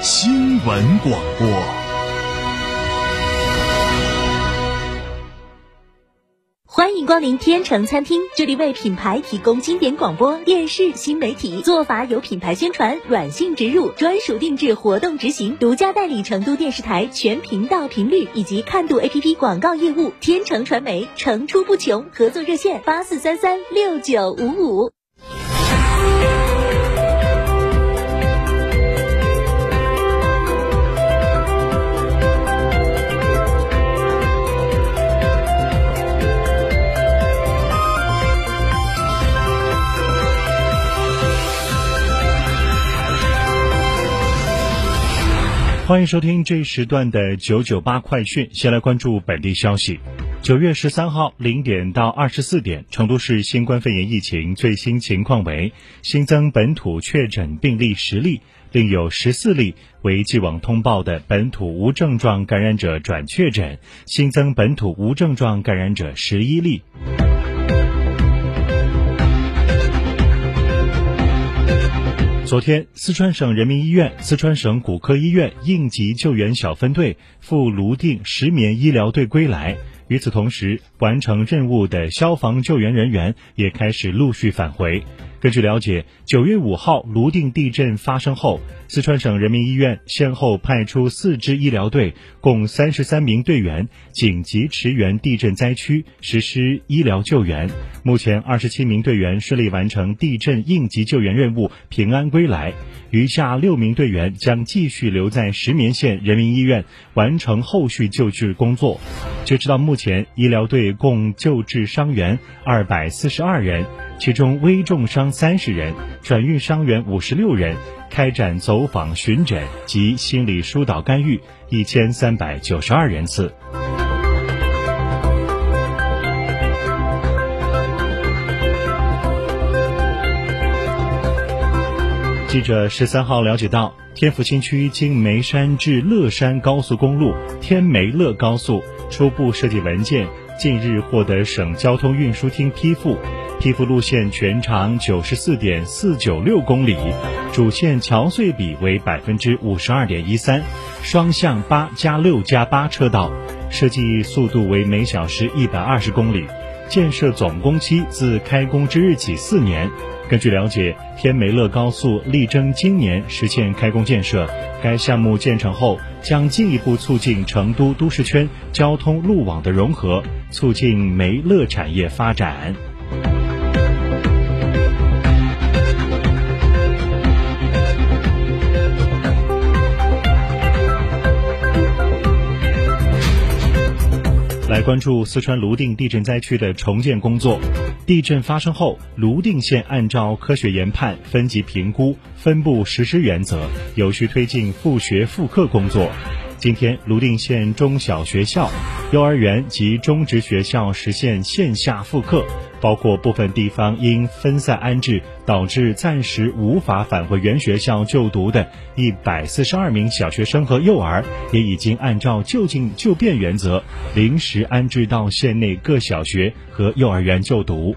新闻广播。欢迎光临天成餐厅，这里为品牌提供经典广播电视新媒体做法，有品牌宣传、软性植入、专属定制活动执行，独家代理成都电视台全频道频率以及看度 APP 广告业务。天成传媒层出不穷，合作热线八四三三六九五五。欢迎收听这一时段的九九八快讯。先来关注本地消息。九月十三号零点到二十四点，成都市新冠肺炎疫情最新情况为：新增本土确诊病例十例，另有十四例为既往通报的本土无症状感染者转确诊，新增本土无症状感染者十一例。昨天，四川省人民医院、四川省骨科医院应急救援小分队赴泸定石棉医疗队归来。与此同时，完成任务的消防救援人员也开始陆续返回。根据了解，九月五号泸定地震发生后，四川省人民医院先后派出四支医疗队，共三十三名队员紧急驰援地震灾区，实施医疗救援。目前，二十七名队员顺利完成地震应急救援任务，平安归来。余下六名队员将继续留在石棉县人民医院完成后续救治工作。截止到目前，医疗队共救治伤员二百四十二人。其中危重伤三十人，转运伤员五十六人，开展走访巡诊及心理疏导干预一千三百九十二人次。记者十三号了解到，天府新区经眉山至乐山高速公路天眉乐高速初步设计文件近日获得省交通运输厅批复。批复路线全长九十四点四九六公里，主线桥隧比为百分之五十二点一三，双向八加六加八车道，设计速度为每小时一百二十公里，建设总工期自开工之日起四年。根据了解，天梅乐高速力争今年实现开工建设。该项目建成后，将进一步促进成都都市圈交通路网的融合，促进梅乐产业发展。来关注四川泸定地震灾区的重建工作。地震发生后，泸定县按照科学研判、分级评估、分步实施原则，有序推进复学复课工作。今天，泸定县中小学校、幼儿园及中职学校实现线下复课。包括部分地方因分散安置导致暂时无法返回原学校就读的一百四十二名小学生和幼儿，也已经按照就近就便原则，临时安置到县内各小学和幼儿园就读。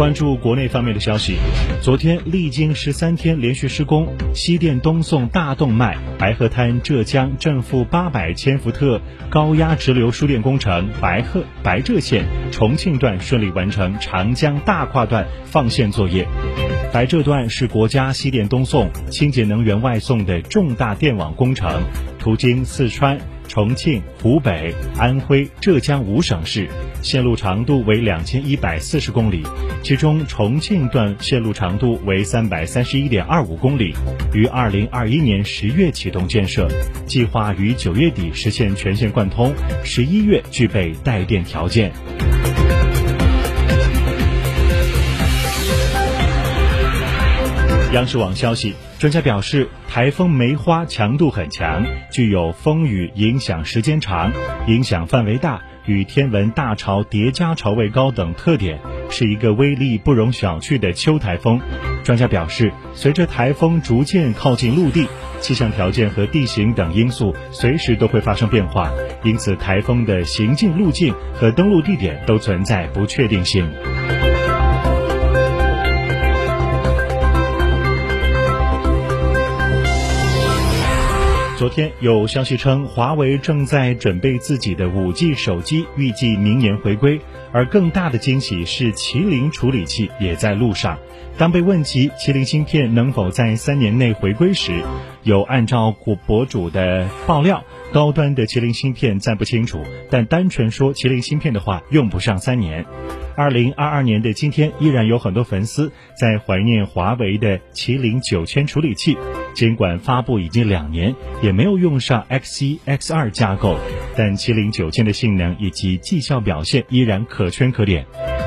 关注国内方面的消息，昨天历经十三天连续施工，西电东送大动脉白鹤滩浙江正负八百千伏特高压直流输电工程白鹤白浙线重庆段顺利完成长江大跨段放线作业。白浙段是国家西电东送清洁能源外送的重大电网工程，途经四川。重庆湖北安徽浙江五省市线路长度为两千一百四十公里其中重庆段线路长度为三百三十一点二五公里于二零二一年十月启动建设计划于九月底实现全线贯通十一月具备带电条件。央视网消息专家表示，台风梅花强度很强，具有风雨影响时间长、影响范围大与天文大潮叠加潮位高等特点，是一个威力不容小觑的秋台风。专家表示，随着台风逐渐靠近陆地，气象条件和地形等因素随时都会发生变化，因此台风的行进路径和登陆地点都存在不确定性。昨天有消息称，华为正在准备自己的 5G 手机，预计明年回归。而更大的惊喜是，麒麟处理器也在路上。当被问及麒麟芯片能否在三年内回归时，有按照古博主的爆料，高端的麒麟芯片暂不清楚，但单纯说麒麟芯片的话，用不上三年。二零二二年的今天，依然有很多粉丝在怀念华为的麒麟九千处理器。尽管发布已经两年，也没有用上 X 一、X 二架构，但麒麟九千的性能以及绩效表现依然可圈可点。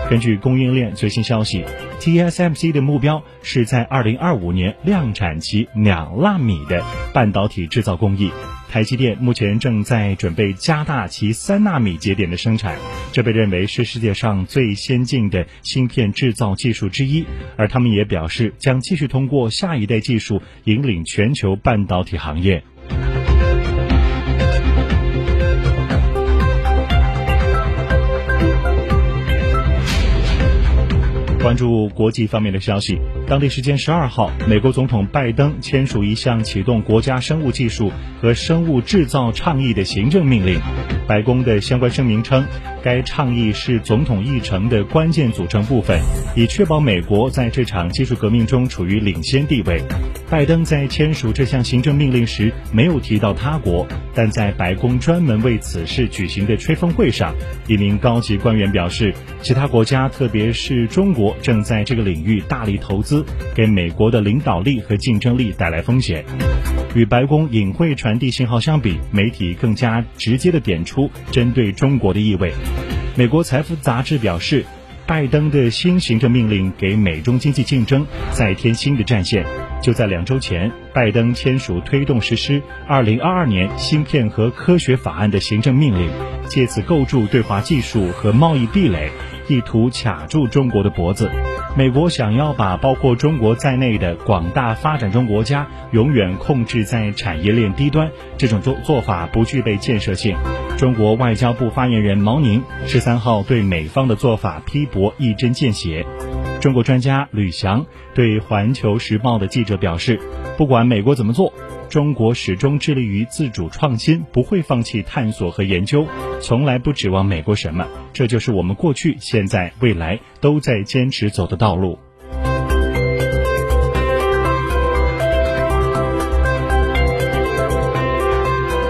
根据供应链最新消息，TSMC 的目标是在二零二五年量产其两纳米的半导体制造工艺。台积电目前正在准备加大其三纳米节点的生产，这被认为是世界上最先进的芯片制造技术之一。而他们也表示，将继续通过下一代技术引领全球半导体行业。关注国际方面的消息，当地时间十二号，美国总统拜登签署一项启动国家生物技术和生物制造倡议的行政命令。白宫的相关声明称，该倡议是总统议程的关键组成部分，以确保美国在这场技术革命中处于领先地位。拜登在签署这项行政命令时没有提到他国，但在白宫专门为此事举行的吹风会上，一名高级官员表示，其他国家，特别是中国，正在这个领域大力投资，给美国的领导力和竞争力带来风险。与白宫隐晦传递信号相比，媒体更加直接的点出针对中国的意味。美国财富杂志表示，拜登的新行政命令给美中经济竞争再添新的战线。就在两周前，拜登签署推动实施二零二二年芯片和科学法案的行政命令，借此构筑对华技术和贸易壁垒。意图卡住中国的脖子，美国想要把包括中国在内的广大发展中国家永远控制在产业链低端，这种做做法不具备建设性。中国外交部发言人毛宁十三号对美方的做法批驳一针见血。中国专家吕翔对《环球时报》的记者表示，不管美国怎么做。中国始终致力于自主创新，不会放弃探索和研究，从来不指望美国什么。这就是我们过去、现在、未来都在坚持走的道路。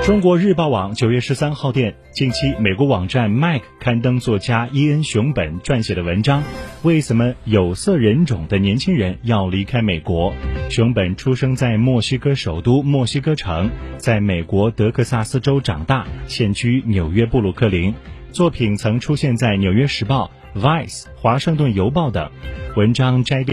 中国日报网九月十三号电，近期美国网站 Mike 刊登作家伊恩·熊本撰写的文章，为什么有色人种的年轻人要离开美国？熊本出生在墨西哥首都墨西哥城，在美国德克萨斯州长大，现居纽约布鲁克林。作品曾出现在《纽约时报》、Vice、华盛顿邮报等。文章摘编。